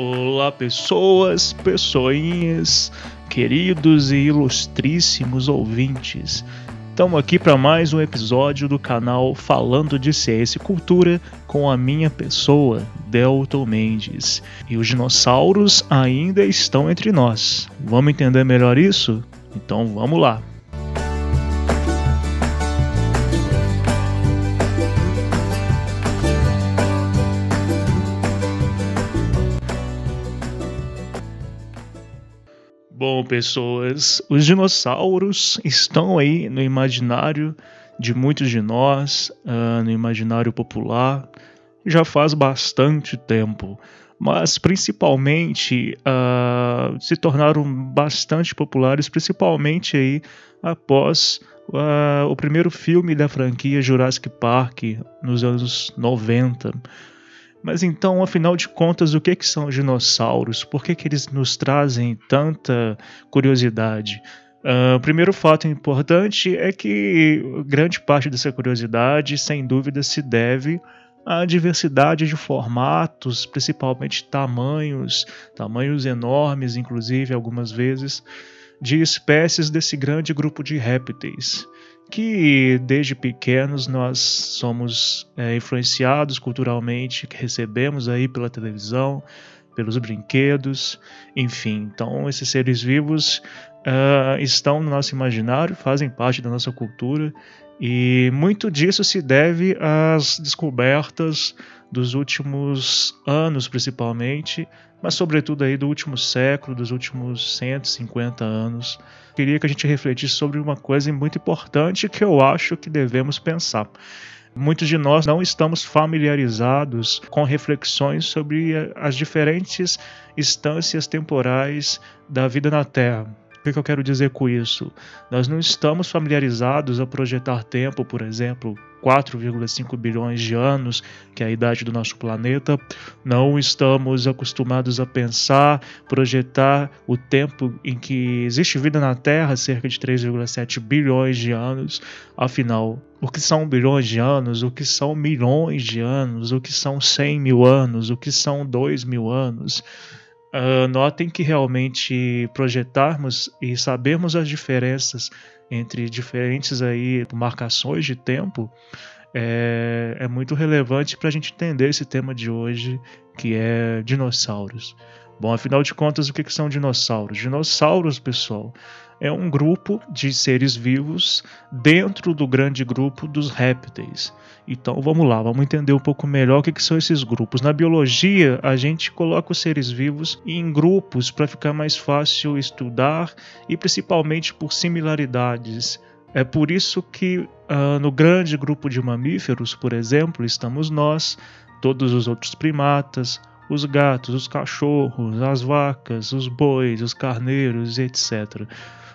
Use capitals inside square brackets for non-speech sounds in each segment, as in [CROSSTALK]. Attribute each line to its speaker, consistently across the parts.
Speaker 1: Olá, pessoas, pessoinhas, queridos e ilustríssimos ouvintes. Estamos aqui para mais um episódio do canal Falando de Ciência e Cultura com a minha pessoa, Delton Mendes. E os dinossauros ainda estão entre nós. Vamos entender melhor isso? Então vamos lá. Bom, pessoas, os dinossauros estão aí no imaginário de muitos de nós, uh, no imaginário popular, já faz bastante tempo. Mas principalmente uh, se tornaram bastante populares, principalmente aí após uh, o primeiro filme da franquia Jurassic Park nos anos 90. Mas então, afinal de contas, o que, que são dinossauros? Por que, que eles nos trazem tanta curiosidade? Uh, o primeiro fato importante é que grande parte dessa curiosidade, sem dúvida, se deve à diversidade de formatos, principalmente tamanhos, tamanhos enormes, inclusive algumas vezes, de espécies desse grande grupo de répteis que desde pequenos nós somos é, influenciados culturalmente, que recebemos aí pela televisão, pelos brinquedos, enfim. Então, esses seres vivos uh, estão no nosso imaginário, fazem parte da nossa cultura e muito disso se deve às descobertas dos últimos anos, principalmente, mas sobretudo aí do último século, dos últimos 150 anos. Queria que a gente refletisse sobre uma coisa muito importante que eu acho que devemos pensar. Muitos de nós não estamos familiarizados com reflexões sobre as diferentes instâncias temporais da vida na Terra. O que eu quero dizer com isso? Nós não estamos familiarizados a projetar tempo, por exemplo, 4,5 bilhões de anos, que é a idade do nosso planeta. Não estamos acostumados a pensar, projetar o tempo em que existe vida na Terra, cerca de 3,7 bilhões de anos. Afinal, o que são bilhões de anos? O que são milhões de anos? O que são 100 mil anos? O que são 2 mil anos? Uh, notem que realmente projetarmos e sabermos as diferenças entre diferentes aí marcações de tempo é, é muito relevante para a gente entender esse tema de hoje, que é dinossauros. Bom, afinal de contas, o que, são dinossauros? Dinossauros, pessoal, é um grupo de seres vivos dentro do grande grupo dos répteis. Então vamos lá, vamos entender um pouco melhor o que, que são esses grupos. Na biologia, a gente coloca os seres vivos em grupos para ficar mais fácil estudar e principalmente por similaridades. É por isso que uh, no grande grupo de mamíferos, por exemplo, estamos nós, todos os outros primatas, os gatos, os cachorros, as vacas, os bois, os carneiros, etc.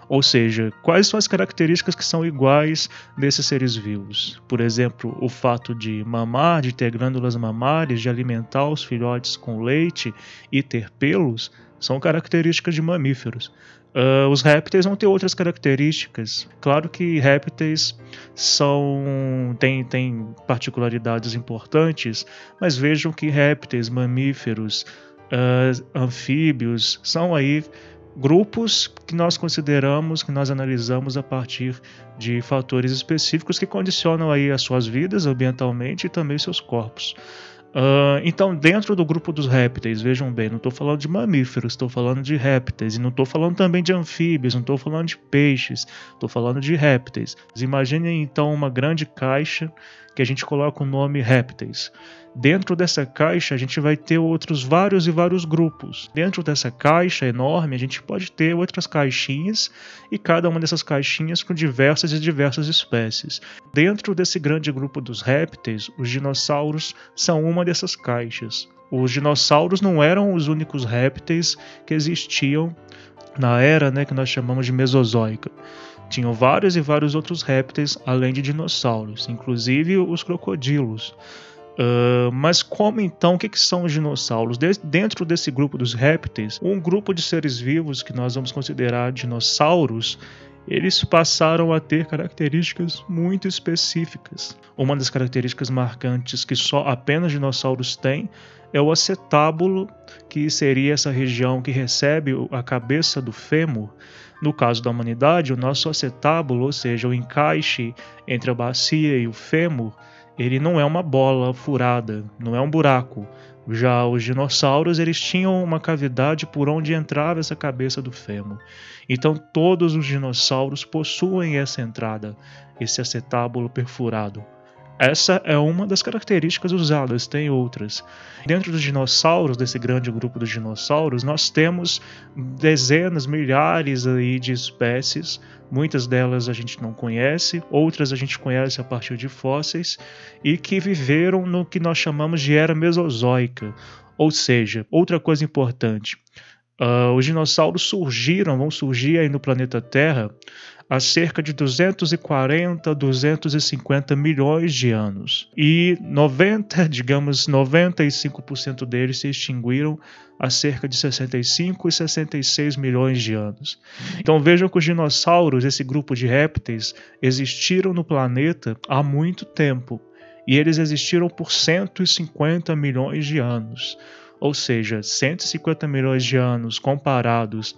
Speaker 1: Ou seja, quais são as características que são iguais desses seres vivos? Por exemplo, o fato de mamar, de ter glândulas mamárias, de alimentar os filhotes com leite e ter pelos, são características de mamíferos. Uh, os répteis vão ter outras características. Claro que répteis são têm, têm particularidades importantes, mas vejam que répteis, mamíferos, uh, anfíbios são aí grupos que nós consideramos, que nós analisamos a partir de fatores específicos que condicionam aí as suas vidas ambientalmente e também seus corpos. Uh, então, dentro do grupo dos répteis, vejam bem, não estou falando de mamíferos, estou falando de répteis, e não estou falando também de anfíbios, não estou falando de peixes, estou falando de répteis. Imaginem então uma grande caixa que a gente coloca o nome répteis. Dentro dessa caixa, a gente vai ter outros vários e vários grupos. Dentro dessa caixa enorme, a gente pode ter outras caixinhas e cada uma dessas caixinhas com diversas e diversas espécies. Dentro desse grande grupo dos répteis, os dinossauros são uma dessas caixas. Os dinossauros não eram os únicos répteis que existiam na era né, que nós chamamos de Mesozoica. Tinham vários e vários outros répteis além de dinossauros, inclusive os crocodilos. Uh, mas como então, o que, que são os dinossauros? De dentro desse grupo dos répteis, um grupo de seres vivos que nós vamos considerar dinossauros, eles passaram a ter características muito específicas. Uma das características marcantes que só apenas dinossauros têm é o acetábulo, que seria essa região que recebe a cabeça do fêmur. No caso da humanidade, o nosso acetábulo, ou seja, o encaixe entre a bacia e o fêmur, ele não é uma bola furada, não é um buraco. Já os dinossauros, eles tinham uma cavidade por onde entrava essa cabeça do fêmur. Então todos os dinossauros possuem essa entrada, esse acetábulo perfurado. Essa é uma das características usadas, tem outras. Dentro dos dinossauros, desse grande grupo dos dinossauros, nós temos dezenas, milhares aí de espécies. Muitas delas a gente não conhece, outras a gente conhece a partir de fósseis e que viveram no que nós chamamos de era mesozoica. Ou seja, outra coisa importante, uh, os dinossauros surgiram, vão surgir aí no planeta Terra há cerca de 240, 250 milhões de anos. E 90, [LAUGHS] digamos, 95% deles se extinguiram há cerca de 65 e 66 milhões de anos. Então vejam que os dinossauros, esse grupo de répteis, existiram no planeta há muito tempo. E eles existiram por 150 milhões de anos. Ou seja, 150 milhões de anos comparados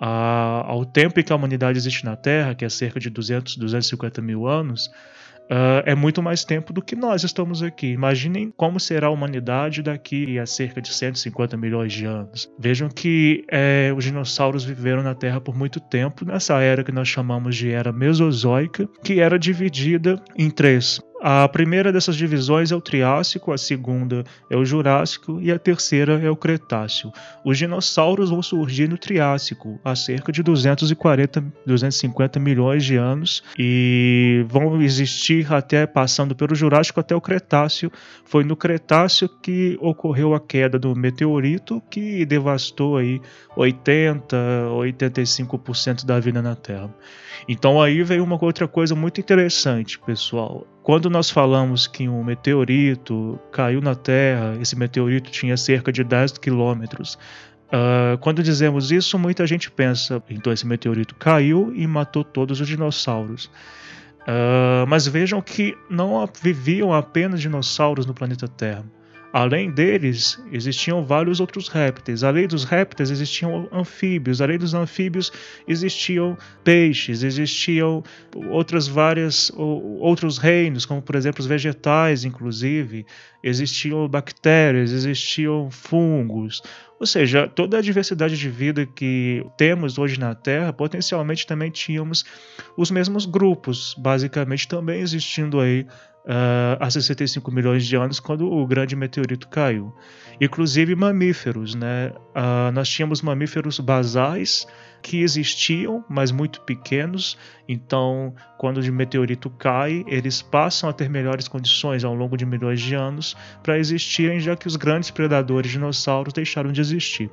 Speaker 1: a, ao tempo em que a humanidade existe na Terra, que é cerca de 200, 250 mil anos, uh, é muito mais tempo do que nós estamos aqui. Imaginem como será a humanidade daqui a cerca de 150 milhões de anos. Vejam que é, os dinossauros viveram na Terra por muito tempo, nessa era que nós chamamos de era mesozoica, que era dividida em três. A primeira dessas divisões é o Triássico, a segunda é o Jurássico e a terceira é o Cretáceo. Os dinossauros vão surgir no Triássico há cerca de 240, 250 milhões de anos e vão existir até passando pelo Jurássico até o Cretáceo. Foi no Cretáceo que ocorreu a queda do meteorito que devastou aí 80, 85% da vida na Terra. Então aí veio uma outra coisa muito interessante, pessoal. Quando nós falamos que um meteorito caiu na Terra, esse meteorito tinha cerca de 10 quilômetros. Uh, quando dizemos isso, muita gente pensa, então esse meteorito caiu e matou todos os dinossauros. Uh, mas vejam que não viviam apenas dinossauros no planeta Terra. Além deles, existiam vários outros répteis. Além dos répteis, existiam anfíbios. Além dos anfíbios, existiam peixes, existiam outras várias outros reinos, como por exemplo os vegetais, inclusive, existiam bactérias, existiam fungos. Ou seja, toda a diversidade de vida que temos hoje na Terra, potencialmente também tínhamos os mesmos grupos, basicamente também existindo aí uh, há 65 milhões de anos, quando o grande meteorito caiu. Inclusive mamíferos, né? Uh, nós tínhamos mamíferos basais que existiam, mas muito pequenos. Então, quando o meteorito cai, eles passam a ter melhores condições ao longo de milhões de anos para existirem, já que os grandes predadores dinossauros deixaram de existir.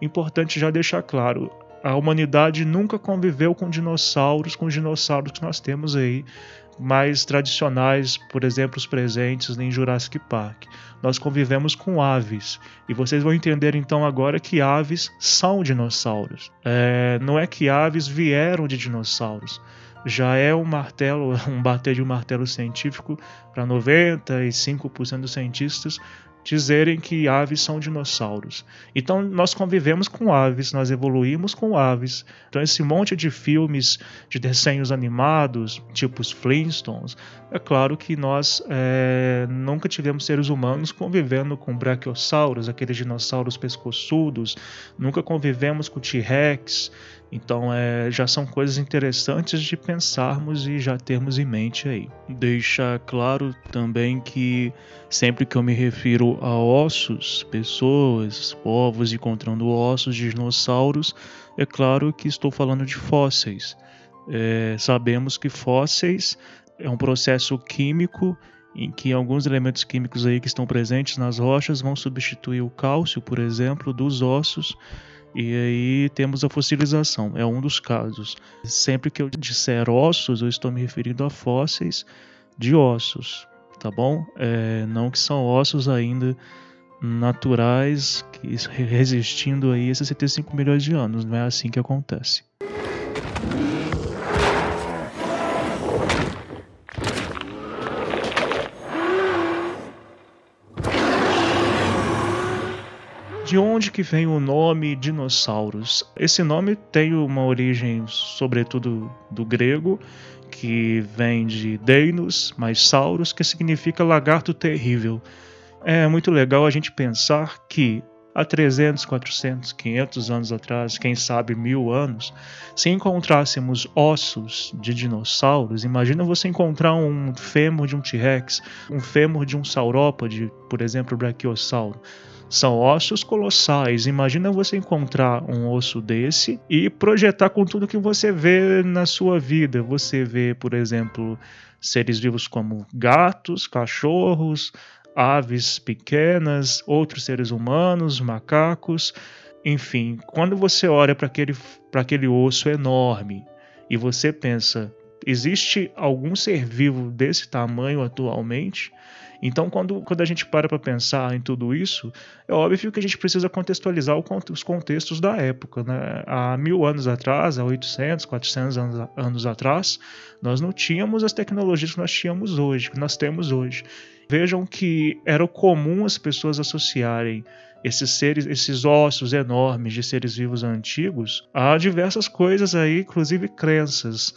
Speaker 1: Importante já deixar claro, a humanidade nunca conviveu com dinossauros, com os dinossauros que nós temos aí mais tradicionais, por exemplo, os presentes em Jurassic Park. Nós convivemos com aves e vocês vão entender então agora que aves são dinossauros. É, não é que aves vieram de dinossauros. Já é um martelo, [LAUGHS] um bater de um martelo científico para 95% dos cientistas dizerem que aves são dinossauros. Então nós convivemos com aves, nós evoluímos com aves. Então esse monte de filmes de desenhos animados, tipo os Flintstones, é claro que nós é, nunca tivemos seres humanos convivendo com brachiosauros, aqueles dinossauros pescoçudos, nunca convivemos com T-Rex. Então é, já são coisas interessantes de pensarmos e já termos em mente aí. Deixa claro também que sempre que eu me refiro a ossos, pessoas, povos encontrando ossos de dinossauros, é claro que estou falando de fósseis. É, sabemos que fósseis é um processo químico em que alguns elementos químicos aí que estão presentes nas rochas vão substituir o cálcio, por exemplo, dos ossos e aí temos a fossilização, é um dos casos. Sempre que eu disser ossos, eu estou me referindo a fósseis de ossos, tá bom? É, não que são ossos ainda naturais, que, resistindo aí a 65 milhões de anos, não é assim que acontece. De onde que vem o nome dinossauros? Esse nome tem uma origem, sobretudo, do grego, que vem de Deinos mais Sauros, que significa lagarto terrível. É muito legal a gente pensar que há 300, 400, 500 anos atrás, quem sabe mil anos, se encontrássemos ossos de dinossauros, imagina você encontrar um fêmur de um T-Rex, um fêmur de um saurópode, por exemplo, brachiosauro. São ossos colossais. Imagina você encontrar um osso desse e projetar com tudo que você vê na sua vida. Você vê, por exemplo, seres vivos como gatos, cachorros, aves pequenas, outros seres humanos, macacos. Enfim, quando você olha para aquele, aquele osso enorme e você pensa, existe algum ser vivo desse tamanho atualmente? Então, quando, quando a gente para para pensar em tudo isso, é óbvio que a gente precisa contextualizar os contextos da época. Né? Há mil anos atrás, há 800, 400 anos, anos atrás, nós não tínhamos as tecnologias que nós tínhamos hoje, que nós temos hoje. Vejam que era comum as pessoas associarem esses seres, esses ossos enormes de seres vivos antigos a diversas coisas aí, inclusive crenças.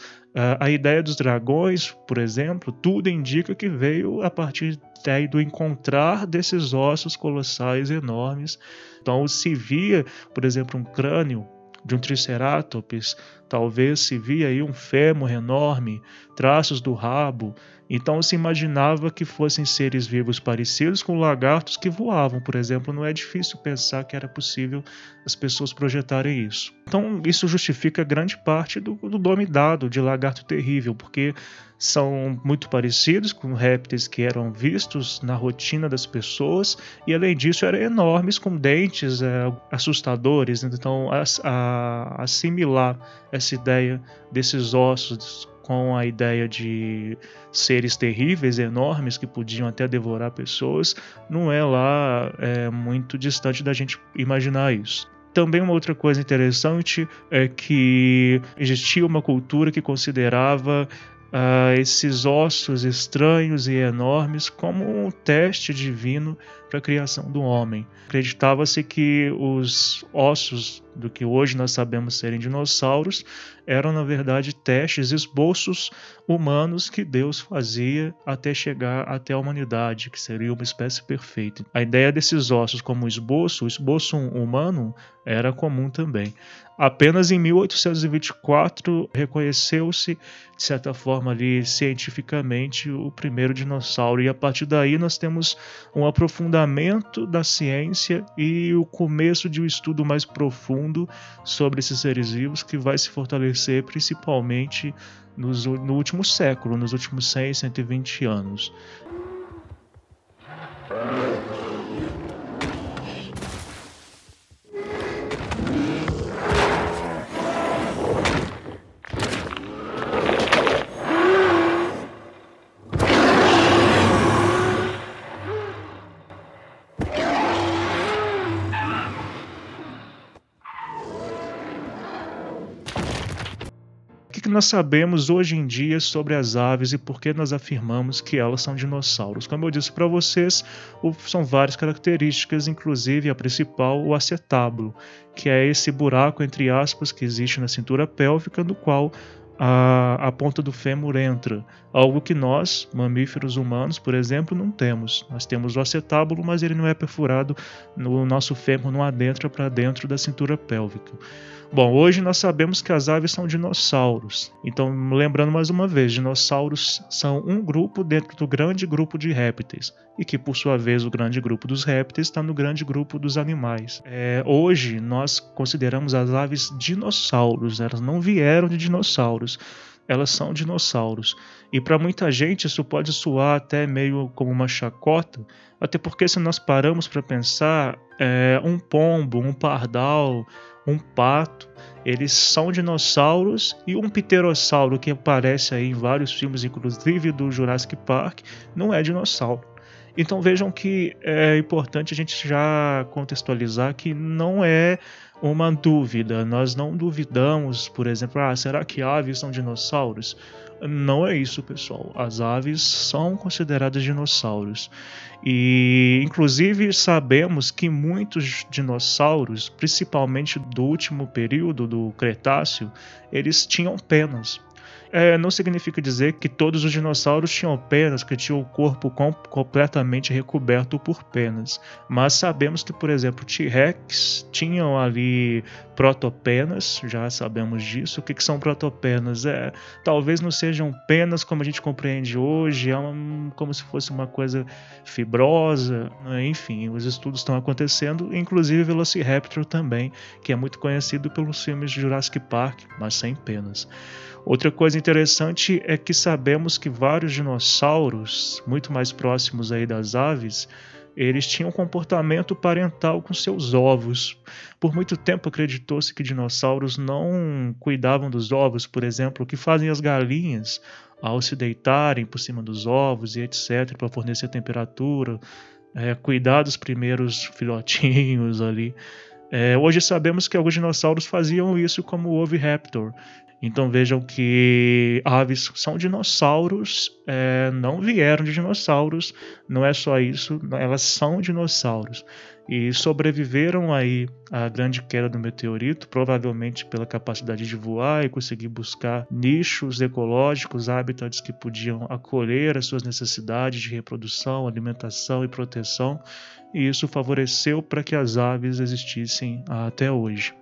Speaker 1: A ideia dos dragões, por exemplo, tudo indica que veio a partir daí do encontrar desses ossos colossais enormes. Então se via, por exemplo, um crânio de um triceratops, talvez se via aí um fêmur enorme, traços do rabo, então se imaginava que fossem seres vivos parecidos com lagartos que voavam, por exemplo. Não é difícil pensar que era possível as pessoas projetarem isso. Então isso justifica grande parte do, do nome dado de lagarto terrível, porque são muito parecidos com répteis que eram vistos na rotina das pessoas e além disso eram enormes com dentes é, assustadores. Então a, assimilar essa ideia desses ossos com a ideia de seres terríveis, enormes, que podiam até devorar pessoas, não é lá é, muito distante da gente imaginar isso. Também uma outra coisa interessante é que existia uma cultura que considerava uh, esses ossos estranhos e enormes como um teste divino para a criação do homem. Acreditava-se que os ossos do que hoje nós sabemos serem dinossauros eram, na verdade, testes, esboços humanos que Deus fazia até chegar até a humanidade, que seria uma espécie perfeita. A ideia desses ossos como esboço, esboço humano, era comum também. Apenas em 1824 reconheceu-se, de certa forma, ali, cientificamente, o primeiro dinossauro, e a partir daí nós temos um aprofundamento da ciência e o começo de um estudo mais profundo sobre esses seres vivos que vai se fortalecer principalmente nos, no último século, nos últimos 100, 120 anos. Nós sabemos hoje em dia sobre as aves e por que nós afirmamos que elas são dinossauros? Como eu disse para vocês, são várias características, inclusive a principal, o acetábulo, que é esse buraco, entre aspas, que existe na cintura pélvica, no qual a, a, ponta do fêmur entra, algo que nós, mamíferos humanos, por exemplo, não temos. Nós temos o acetábulo, mas ele não é perfurado no nosso fêmur, não adentra para dentro da cintura pélvica. Bom, hoje nós sabemos que as aves são dinossauros. Então, lembrando mais uma vez, dinossauros são um grupo dentro do grande grupo de répteis, e que, por sua vez, o grande grupo dos répteis está no grande grupo dos animais. É, hoje, nós consideramos as aves dinossauros, elas não vieram de dinossauros elas são dinossauros. E para muita gente isso pode soar até meio como uma chacota, até porque se nós paramos para pensar, é, um pombo, um pardal, um pato, eles são dinossauros e um pterossauro que aparece aí em vários filmes, inclusive do Jurassic Park, não é dinossauro. Então vejam que é importante a gente já contextualizar que não é uma dúvida. Nós não duvidamos, por exemplo, ah, será que aves são dinossauros? Não é isso, pessoal. As aves são consideradas dinossauros. E, inclusive, sabemos que muitos dinossauros, principalmente do último período do Cretáceo, eles tinham penas é, não significa dizer que todos os dinossauros tinham penas, que tinham o corpo com, completamente recoberto por penas. Mas sabemos que, por exemplo, T-Rex tinham ali protopenas, já sabemos disso. O que, que são protopenas? É, talvez não sejam penas como a gente compreende hoje, é um, como se fosse uma coisa fibrosa, né? enfim, os estudos estão acontecendo, inclusive Velociraptor também, que é muito conhecido pelos filmes de Jurassic Park, mas sem penas. Outra coisa interessante é que sabemos que vários dinossauros, muito mais próximos aí das aves, eles tinham um comportamento parental com seus ovos. Por muito tempo acreditou-se que dinossauros não cuidavam dos ovos, por exemplo, o que fazem as galinhas ao se deitarem por cima dos ovos e etc, para fornecer temperatura, é, cuidar dos primeiros [LAUGHS] filhotinhos ali. É, hoje sabemos que alguns dinossauros faziam isso, como o Oviraptor. Então vejam que aves são dinossauros, é, não vieram de dinossauros, não é só isso, elas são dinossauros e sobreviveram aí à grande queda do meteorito, provavelmente pela capacidade de voar e conseguir buscar nichos ecológicos, hábitats que podiam acolher as suas necessidades de reprodução, alimentação e proteção, e isso favoreceu para que as aves existissem até hoje.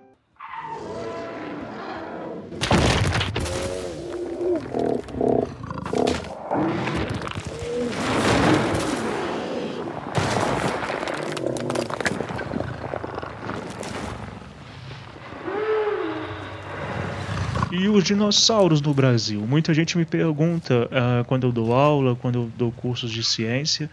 Speaker 1: E os dinossauros no Brasil? Muita gente me pergunta uh, quando eu dou aula, quando eu dou cursos de ciência,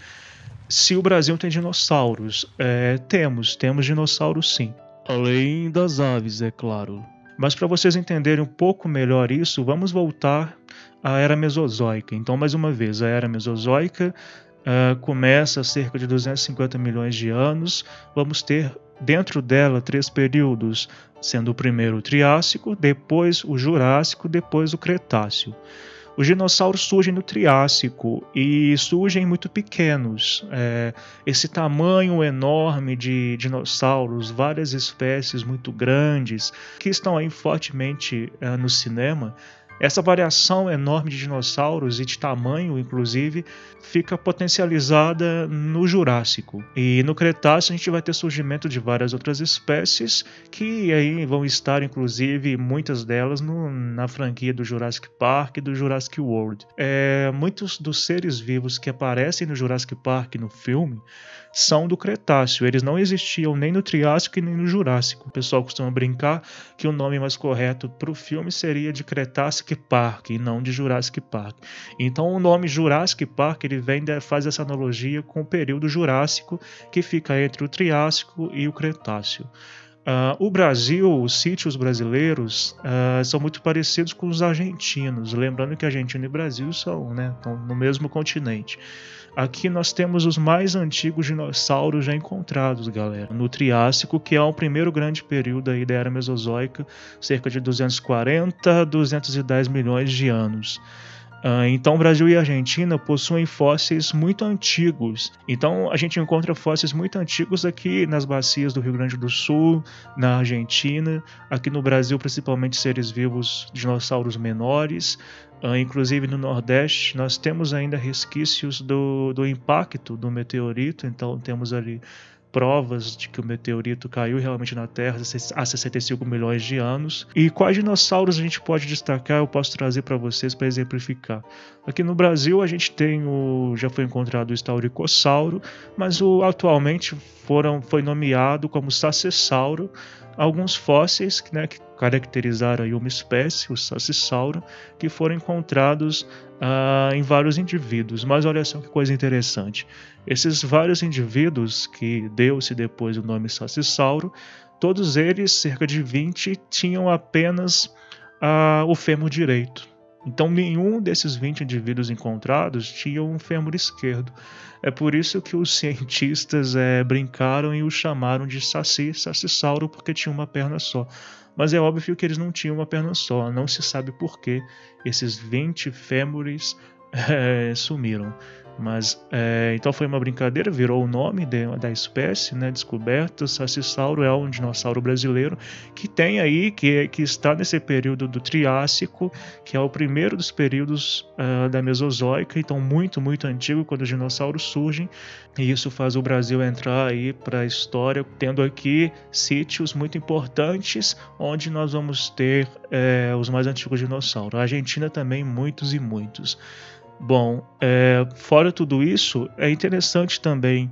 Speaker 1: se o Brasil tem dinossauros. É, temos, temos dinossauros sim. Além das aves, é claro. Mas para vocês entenderem um pouco melhor isso, vamos voltar à Era Mesozoica. Então, mais uma vez, a Era Mesozoica uh, começa há cerca de 250 milhões de anos. Vamos ter dentro dela três períodos, sendo o primeiro o Triássico, depois o Jurássico, depois o Cretáceo. Os dinossauros surgem no Triássico e surgem muito pequenos. É, esse tamanho enorme de dinossauros, várias espécies muito grandes, que estão aí fortemente é, no cinema, essa variação enorme de dinossauros e de tamanho, inclusive, fica potencializada no Jurássico. E no Cretáceo a gente vai ter surgimento de várias outras espécies que aí vão estar, inclusive, muitas delas no, na franquia do Jurassic Park e do Jurassic World. É, muitos dos seres vivos que aparecem no Jurassic Park no filme são do Cretáceo. Eles não existiam nem no Triássico e nem no Jurássico. O pessoal costuma brincar que o nome mais correto para o filme seria de Cretácic Park e não de Jurassic Park. Então o nome Jurassic Park ele vem faz essa analogia com o período Jurássico que fica entre o Triássico e o Cretáceo. Uh, o Brasil, os sítios brasileiros uh, são muito parecidos com os argentinos, lembrando que Argentina e Brasil são né, no mesmo continente. Aqui nós temos os mais antigos dinossauros já encontrados, galera, no Triássico, que é o primeiro grande período aí da Era Mesozoica, cerca de 240 a 210 milhões de anos. Uh, então, Brasil e Argentina possuem fósseis muito antigos. Então, a gente encontra fósseis muito antigos aqui nas bacias do Rio Grande do Sul, na Argentina, aqui no Brasil, principalmente seres vivos, dinossauros menores. Uh, inclusive no Nordeste, nós temos ainda resquícios do, do impacto do meteorito, então temos ali provas de que o meteorito caiu realmente na Terra há 65 milhões de anos. E quais dinossauros a gente pode destacar? Eu posso trazer para vocês para exemplificar. Aqui no Brasil a gente tem o já foi encontrado o Stauricossauro, mas o atualmente foram foi nomeado como Sacessauro alguns fósseis né, que caracterizaram uma espécie, o Sacissauro, que foram encontrados ah, em vários indivíduos. Mas olha só que coisa interessante. Esses vários indivíduos que deu-se depois o nome Sacissauro, todos eles, cerca de 20, tinham apenas ah, o fêmur direito. Então, nenhum desses 20 indivíduos encontrados tinha um fêmur esquerdo. É por isso que os [LAUGHS] cientistas é, brincaram e o chamaram de Saci, Sacissauro, porque tinha uma perna só. Mas é óbvio que eles não tinham uma perna só, não se sabe por que esses 20 fêmures [LAUGHS] é, sumiram. Mas é, então foi uma brincadeira, virou o nome de, da espécie, né, descoberta. Sacissauro é um dinossauro brasileiro que tem aí, que, que está nesse período do Triássico, que é o primeiro dos períodos uh, da Mesozoica, então muito, muito antigo, quando os dinossauros surgem. E isso faz o Brasil entrar aí para a história, tendo aqui sítios muito importantes, onde nós vamos ter é, os mais antigos dinossauros. A Argentina também, muitos e muitos. Bom, é, fora tudo isso, é interessante também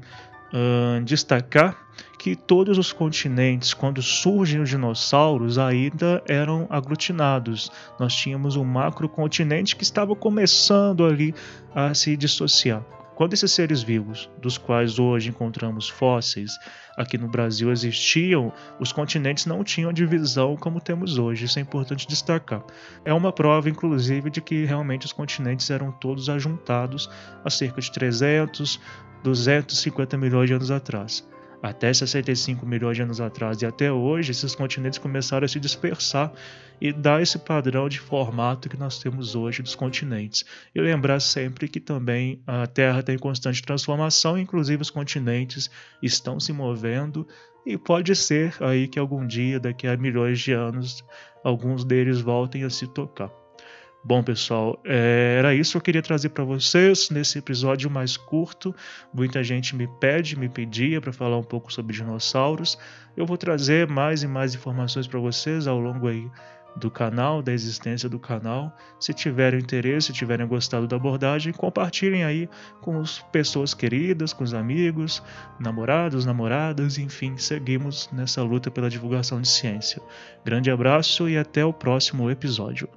Speaker 1: destacar que todos os continentes, quando surgem os dinossauros, ainda eram aglutinados. Nós tínhamos um macrocontinente que estava começando ali a se dissociar. Quando esses seres vivos, dos quais hoje encontramos fósseis, aqui no Brasil existiam, os continentes não tinham divisão como temos hoje, isso é importante destacar. É uma prova, inclusive, de que realmente os continentes eram todos ajuntados há cerca de 300, 250 milhões de anos atrás até 65 milhões de anos atrás e até hoje, esses continentes começaram a se dispersar e dar esse padrão de formato que nós temos hoje dos continentes. E lembrar sempre que também a Terra tem constante transformação, inclusive os continentes estão se movendo e pode ser aí que algum dia, daqui a milhões de anos, alguns deles voltem a se tocar. Bom, pessoal, é, era isso que eu queria trazer para vocês nesse episódio mais curto. Muita gente me pede, me pedia para falar um pouco sobre dinossauros. Eu vou trazer mais e mais informações para vocês ao longo aí do canal, da existência do canal. Se tiverem interesse, se tiverem gostado da abordagem, compartilhem aí com as pessoas queridas, com os amigos, namorados, namoradas, enfim, seguimos nessa luta pela divulgação de ciência. Grande abraço e até o próximo episódio.